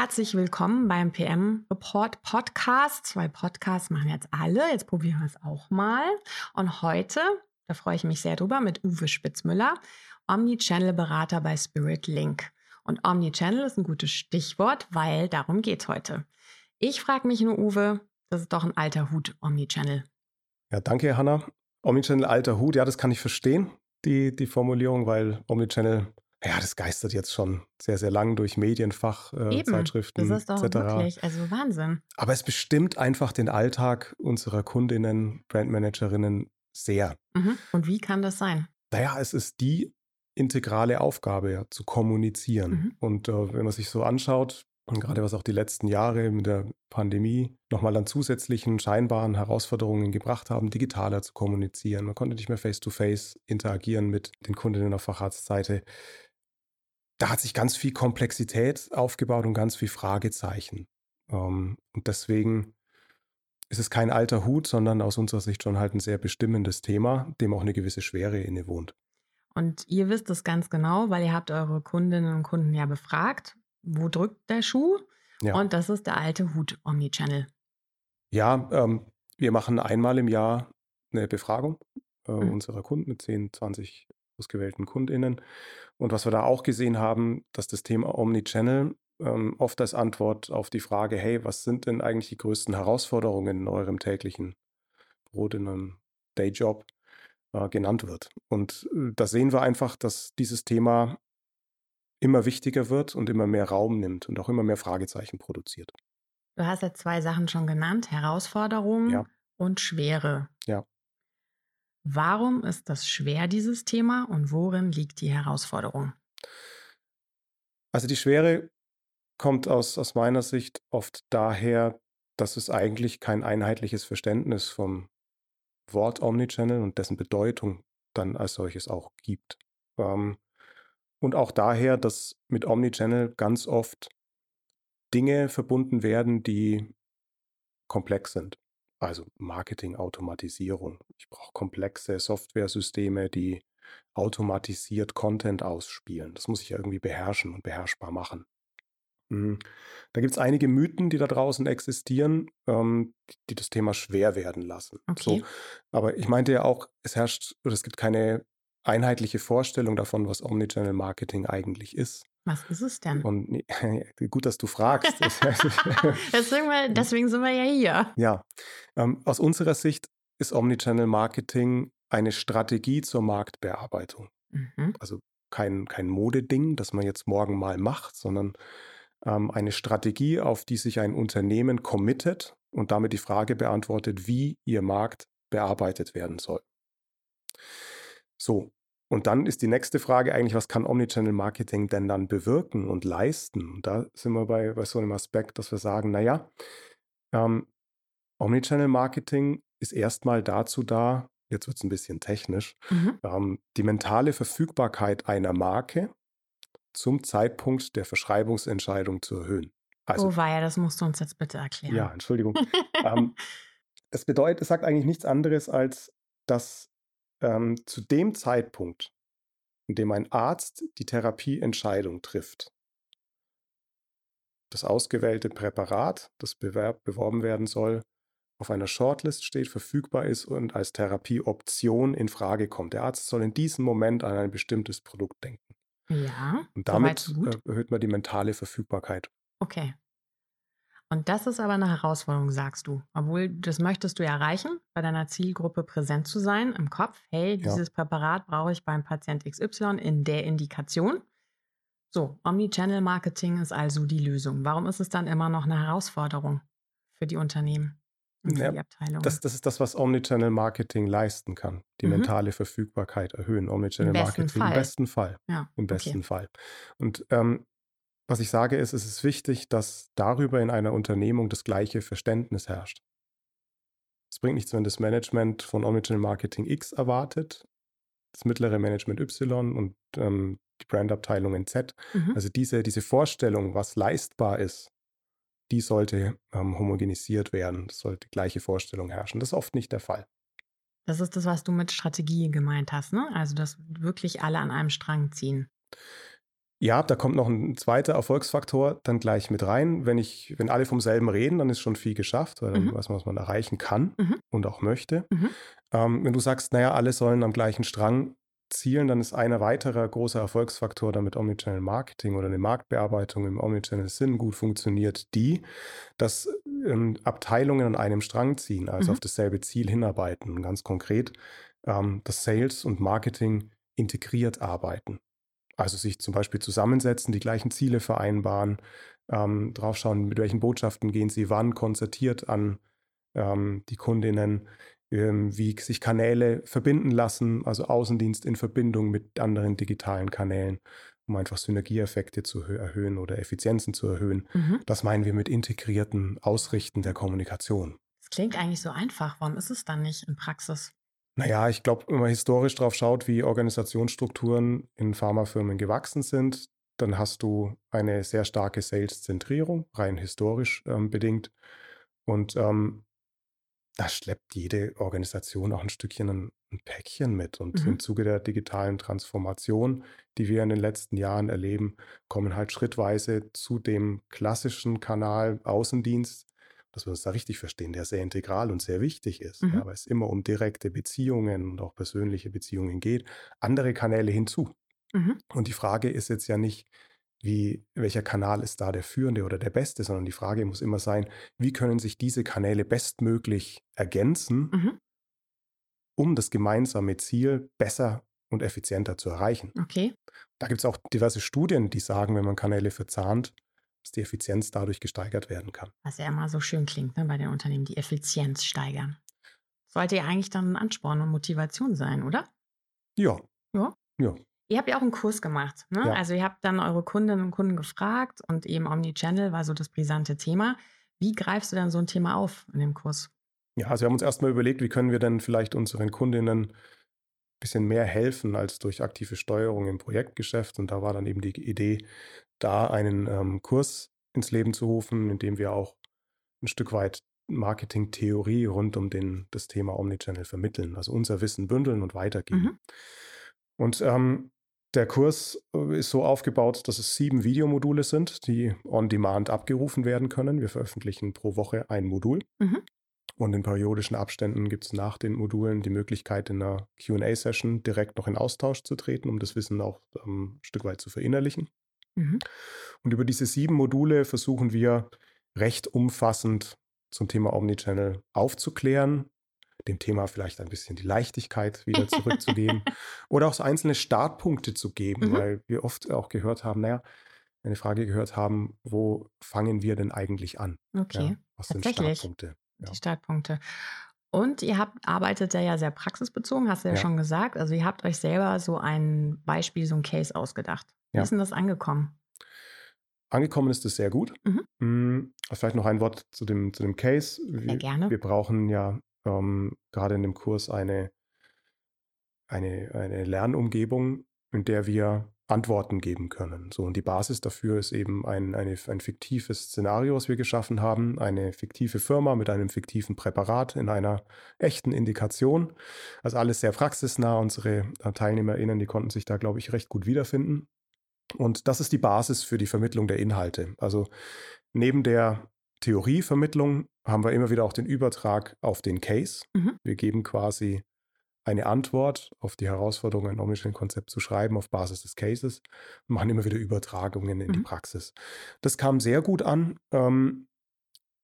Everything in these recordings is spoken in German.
Herzlich willkommen beim PM Report Podcast. Zwei Podcasts machen jetzt alle. Jetzt probieren wir es auch mal. Und heute, da freue ich mich sehr drüber, mit Uwe Spitzmüller, Omnichannel-Berater bei Spirit Link. Und Omnichannel ist ein gutes Stichwort, weil darum geht es heute. Ich frage mich nur, Uwe, das ist doch ein alter Hut, Omnichannel. Ja, danke, Hanna. Omnichannel, alter Hut, ja, das kann ich verstehen, die, die Formulierung, weil Omnichannel ja, das geistert jetzt schon sehr, sehr lang durch Medienfach, äh, Zeitschriften das ist doch etc. wirklich, also Wahnsinn. Aber es bestimmt einfach den Alltag unserer Kundinnen, Brandmanagerinnen sehr. Mhm. Und wie kann das sein? Naja, es ist die integrale Aufgabe, ja, zu kommunizieren. Mhm. Und äh, wenn man sich so anschaut, und gerade was auch die letzten Jahre mit der Pandemie nochmal an zusätzlichen scheinbaren Herausforderungen gebracht haben, digitaler zu kommunizieren. Man konnte nicht mehr face-to-face -face interagieren mit den Kundinnen auf Facharztseite da hat sich ganz viel Komplexität aufgebaut und ganz viel Fragezeichen. Ähm, und deswegen ist es kein alter Hut, sondern aus unserer Sicht schon halt ein sehr bestimmendes Thema, dem auch eine gewisse Schwere innewohnt. Und ihr wisst es ganz genau, weil ihr habt eure Kundinnen und Kunden ja befragt, wo drückt der Schuh? Ja. Und das ist der alte Hut Omnichannel. Ja, ähm, wir machen einmal im Jahr eine Befragung äh, mhm. unserer Kunden mit 10, 20 ausgewählten KundInnen. Und was wir da auch gesehen haben, dass das Thema Omnichannel ähm, oft als Antwort auf die Frage, hey, was sind denn eigentlich die größten Herausforderungen in eurem täglichen Brot, in einem Dayjob äh, genannt wird. Und äh, da sehen wir einfach, dass dieses Thema immer wichtiger wird und immer mehr Raum nimmt und auch immer mehr Fragezeichen produziert. Du hast ja zwei Sachen schon genannt, Herausforderungen ja. und Schwere. Ja. Warum ist das schwer, dieses Thema, und worin liegt die Herausforderung? Also die Schwere kommt aus, aus meiner Sicht oft daher, dass es eigentlich kein einheitliches Verständnis vom Wort Omnichannel und dessen Bedeutung dann als solches auch gibt. Ähm, und auch daher, dass mit Omnichannel ganz oft Dinge verbunden werden, die komplex sind also Marketing-Automatisierung. Ich brauche komplexe Softwaresysteme, die automatisiert Content ausspielen. Das muss ich ja irgendwie beherrschen und beherrschbar machen. Hm, da gibt es einige Mythen, die da draußen existieren, ähm, die das Thema schwer werden lassen. Okay. So, aber ich meinte ja auch, es herrscht oder es gibt keine einheitliche Vorstellung davon, was Omnichannel Marketing eigentlich ist. Was ist es denn? Und gut, dass du fragst. deswegen, wir, deswegen, sind wir ja hier. Ja, ähm, aus unserer Sicht ist Omnichannel Marketing eine Strategie zur Marktbearbeitung. Mhm. Also kein, kein Modeding, das man jetzt morgen mal macht, sondern ähm, eine Strategie, auf die sich ein Unternehmen committet und damit die Frage beantwortet, wie ihr Markt bearbeitet werden soll. So, und dann ist die nächste Frage eigentlich, was kann Omnichannel Marketing denn dann bewirken und leisten? Und da sind wir bei, bei so einem Aspekt, dass wir sagen, naja, ähm, Omnichannel Marketing ist erstmal dazu da, jetzt wird es ein bisschen technisch, mhm. ähm, die mentale Verfügbarkeit einer Marke zum Zeitpunkt der Verschreibungsentscheidung zu erhöhen. Also, oh weia, das musst du uns jetzt bitte erklären. Ja, Entschuldigung. ähm, es bedeutet, es sagt eigentlich nichts anderes, als dass ähm, zu dem Zeitpunkt, in dem ein Arzt die Therapieentscheidung trifft, das ausgewählte Präparat, das bewerb, beworben werden soll, auf einer Shortlist steht, verfügbar ist und als Therapieoption in Frage kommt. Der Arzt soll in diesem Moment an ein bestimmtes Produkt denken. Ja. Und damit erhöht man die mentale Verfügbarkeit. Okay. Und das ist aber eine Herausforderung, sagst du. Obwohl, das möchtest du ja erreichen, bei deiner Zielgruppe präsent zu sein im Kopf. Hey, dieses ja. Präparat brauche ich beim Patient XY in der Indikation. So, Omnichannel Marketing ist also die Lösung. Warum ist es dann immer noch eine Herausforderung für die Unternehmen und für ja, die Abteilungen? Das, das, ist das, was Omnichannel Marketing leisten kann. Die mhm. mentale Verfügbarkeit erhöhen. Omnichannel Marketing Fall. im besten Fall. Ja, Im besten okay. Fall. Und ähm, was ich sage, ist, es ist wichtig, dass darüber in einer Unternehmung das gleiche Verständnis herrscht. Es bringt nichts, wenn das Management von Omnichannel Marketing X erwartet, das mittlere Management Y und ähm, die Brandabteilung Z. Mhm. Also diese, diese Vorstellung, was leistbar ist, die sollte ähm, homogenisiert werden. Es sollte die gleiche Vorstellung herrschen. Das ist oft nicht der Fall. Das ist das, was du mit Strategie gemeint hast, ne? Also, dass wirklich alle an einem Strang ziehen. Ja, da kommt noch ein zweiter Erfolgsfaktor dann gleich mit rein. Wenn ich, wenn alle vom selben reden, dann ist schon viel geschafft, weil dann mhm. weiß man, was man erreichen kann mhm. und auch möchte. Mhm. Ähm, wenn du sagst, naja, alle sollen am gleichen Strang zielen, dann ist ein weiterer großer Erfolgsfaktor, damit Omnichannel Marketing oder eine Marktbearbeitung im Omnichannel Sinn gut funktioniert, die, dass ähm, Abteilungen an einem Strang ziehen, also mhm. auf dasselbe Ziel hinarbeiten. Ganz konkret, ähm, dass Sales und Marketing integriert arbeiten. Also sich zum Beispiel zusammensetzen, die gleichen Ziele vereinbaren, ähm, draufschauen, mit welchen Botschaften gehen sie wann konzertiert an ähm, die Kundinnen, ähm, wie sich Kanäle verbinden lassen, also Außendienst in Verbindung mit anderen digitalen Kanälen, um einfach Synergieeffekte zu erhöhen oder Effizienzen zu erhöhen. Mhm. Das meinen wir mit integrierten Ausrichten der Kommunikation. Das klingt eigentlich so einfach. Warum ist es dann nicht in Praxis? Naja, ich glaube, wenn man historisch drauf schaut, wie Organisationsstrukturen in Pharmafirmen gewachsen sind, dann hast du eine sehr starke Sales-Zentrierung, rein historisch ähm, bedingt. Und ähm, da schleppt jede Organisation auch ein Stückchen ein, ein Päckchen mit. Und mhm. im Zuge der digitalen Transformation, die wir in den letzten Jahren erleben, kommen halt schrittweise zu dem klassischen Kanal Außendienst, dass wir uns da richtig verstehen, der sehr integral und sehr wichtig ist, mhm. ja, weil es immer um direkte Beziehungen und auch persönliche Beziehungen geht, andere Kanäle hinzu. Mhm. Und die Frage ist jetzt ja nicht, wie, welcher Kanal ist da der führende oder der beste, sondern die Frage muss immer sein, wie können sich diese Kanäle bestmöglich ergänzen, mhm. um das gemeinsame Ziel besser und effizienter zu erreichen. Okay. Da gibt es auch diverse Studien, die sagen, wenn man Kanäle verzahnt, dass die Effizienz dadurch gesteigert werden kann. Was ja immer so schön klingt ne, bei den Unternehmen, die Effizienz steigern. Sollte ja eigentlich dann ein Ansporn und Motivation sein, oder? Ja. Ja. Ja. Ihr habt ja auch einen Kurs gemacht. Ne? Ja. Also ihr habt dann eure Kundinnen und Kunden gefragt und eben Omnichannel war so das brisante Thema. Wie greifst du dann so ein Thema auf in dem Kurs? Ja, also wir haben uns erstmal überlegt, wie können wir denn vielleicht unseren Kundinnen bisschen mehr helfen als durch aktive Steuerung im Projektgeschäft. Und da war dann eben die Idee, da einen ähm, Kurs ins Leben zu rufen, in dem wir auch ein Stück weit Marketing-Theorie rund um den, das Thema Omnichannel vermitteln, also unser Wissen bündeln und weitergeben. Mhm. Und ähm, der Kurs äh, ist so aufgebaut, dass es sieben Videomodule sind, die on demand abgerufen werden können. Wir veröffentlichen pro Woche ein Modul. Mhm. Und in periodischen Abständen gibt es nach den Modulen die Möglichkeit, in einer QA-Session direkt noch in Austausch zu treten, um das Wissen auch ähm, ein Stück weit zu verinnerlichen. Mhm. Und über diese sieben Module versuchen wir recht umfassend zum Thema Omnichannel aufzuklären, dem Thema vielleicht ein bisschen die Leichtigkeit wieder zurückzugeben oder auch so einzelne Startpunkte zu geben, mhm. weil wir oft auch gehört haben, naja, eine Frage gehört haben, wo fangen wir denn eigentlich an? Okay. Ja, was sind Startpunkte? Ja. Die Startpunkte. Und ihr habt, arbeitet ja, sehr praxisbezogen, hast du ja, ja, schon gesagt. Also ihr habt euch selber so ein Beispiel, so ein Case ausgedacht. Wie ist denn das angekommen? Angekommen ist es sehr gut. Mhm. Hm, vielleicht noch ein Wort zu dem, zu dem Case. Wir, sehr gerne. Wir brauchen ja ähm, gerade in dem Kurs eine, eine, eine Lernumgebung, in der wir Antworten geben können. So, und die Basis dafür ist eben ein, eine, ein fiktives Szenario, was wir geschaffen haben, eine fiktive Firma mit einem fiktiven Präparat in einer echten Indikation. Also alles sehr praxisnah. Unsere äh, TeilnehmerInnen, die konnten sich da, glaube ich, recht gut wiederfinden. Und das ist die Basis für die Vermittlung der Inhalte. Also neben der Theorievermittlung haben wir immer wieder auch den Übertrag auf den Case. Mhm. Wir geben quasi eine Antwort auf die Herausforderung, ein Omnichannel-Konzept zu schreiben auf Basis des Cases und machen immer wieder Übertragungen in mhm. die Praxis. Das kam sehr gut an, ähm,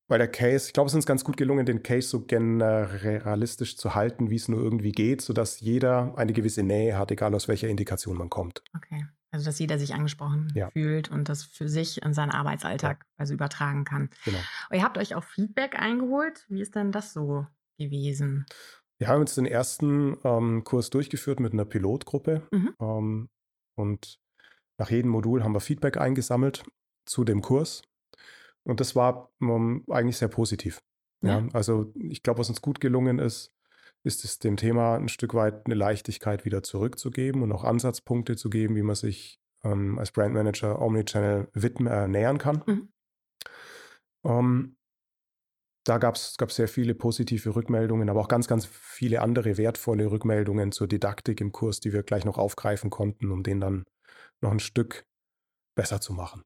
weil der Case, ich glaube, es ist uns ganz gut gelungen, den Case so generalistisch zu halten, wie es nur irgendwie geht, sodass jeder eine gewisse Nähe hat, egal aus welcher Indikation man kommt. Okay. Also, dass jeder sich angesprochen ja. fühlt und das für sich in seinen Arbeitsalltag ja. also übertragen kann. Genau. ihr habt euch auch Feedback eingeholt. Wie ist denn das so gewesen? Wir haben jetzt den ersten ähm, Kurs durchgeführt mit einer Pilotgruppe. Mhm. Ähm, und nach jedem Modul haben wir Feedback eingesammelt. zu dem Kurs. Und das war ähm, eigentlich sehr positiv. Ja. ja. also ich glaube, was uns gut gelungen ist, ist es dem Thema ein Stück weit eine Leichtigkeit wieder zurückzugeben und auch Ansatzpunkte zu geben, wie man sich ähm, als Brandmanager Omnichannel widmen, äh, nähern kann. Mhm. Da gab es sehr viele positive Rückmeldungen, aber auch ganz, ganz viele andere wertvolle Rückmeldungen zur Didaktik im Kurs, die wir gleich noch aufgreifen konnten, um den dann noch ein Stück besser zu machen.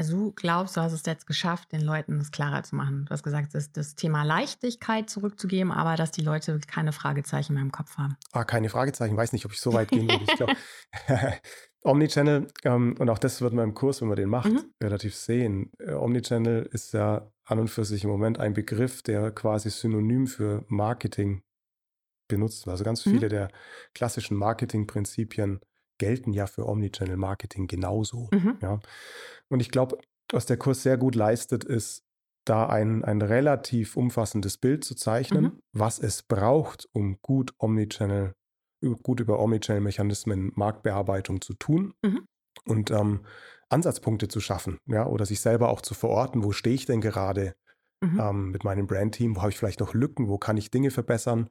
Also du glaubst, du hast es jetzt geschafft, den Leuten es klarer zu machen. Du hast gesagt, das, das Thema Leichtigkeit zurückzugeben, aber dass die Leute keine Fragezeichen mehr im Kopf haben. Ah, keine Fragezeichen. Ich weiß nicht, ob ich so weit gehen würde. Ich glaube, Omnichannel, ähm, und auch das wird man im Kurs, wenn man den macht, mhm. relativ sehen. Äh, Omnichannel ist ja an und für sich im Moment ein Begriff, der quasi synonym für Marketing benutzt wird. Also ganz mhm. viele mhm. der klassischen Marketingprinzipien gelten ja für Omnichannel-Marketing genauso. Mhm. Ja. Und ich glaube, was der Kurs sehr gut leistet, ist, da ein, ein relativ umfassendes Bild zu zeichnen, mhm. was es braucht, um gut Omnichannel, gut über Omnichannel-Mechanismen Marktbearbeitung zu tun mhm. und ähm, Ansatzpunkte zu schaffen, ja, oder sich selber auch zu verorten, wo stehe ich denn gerade mhm. ähm, mit meinem Brandteam, wo habe ich vielleicht noch Lücken, wo kann ich Dinge verbessern.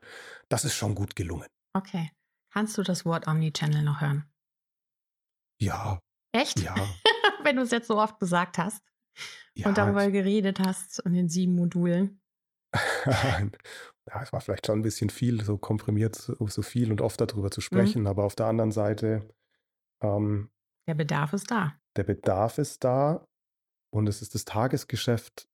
Das ist schon gut gelungen. Okay. Kannst du das Wort Omnichannel noch hören? Ja. Echt? Ja. Wenn du es jetzt so oft gesagt hast ja, und darüber geredet hast und den sieben Modulen. ja, es war vielleicht schon ein bisschen viel, so komprimiert, so viel und oft darüber zu mhm. sprechen, mhm. aber auf der anderen Seite. Ähm, der Bedarf ist da. Der Bedarf ist da und es ist das Tagesgeschäft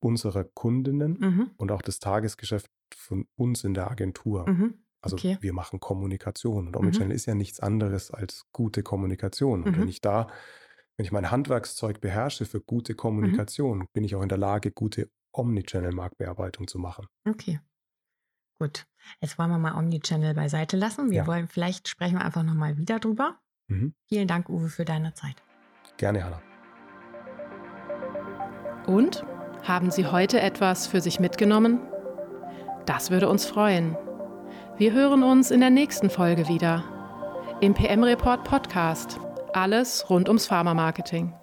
unserer Kundinnen mhm. und auch das Tagesgeschäft von uns in der Agentur. Mhm. Also okay. wir machen Kommunikation und Omnichannel mhm. ist ja nichts anderes als gute Kommunikation. Und mhm. wenn ich da, wenn ich mein Handwerkszeug beherrsche für gute mhm. Kommunikation, mhm. bin ich auch in der Lage, gute Omnichannel-Marktbearbeitung zu machen. Okay. Gut. Jetzt wollen wir mal Omnichannel beiseite lassen. Wir ja. wollen, vielleicht sprechen wir einfach nochmal wieder drüber. Mhm. Vielen Dank, Uwe, für deine Zeit. Gerne, Hanna. Und? Haben Sie heute etwas für sich mitgenommen? Das würde uns freuen. Wir hören uns in der nächsten Folge wieder. Im PM Report Podcast. Alles rund ums Pharma-Marketing.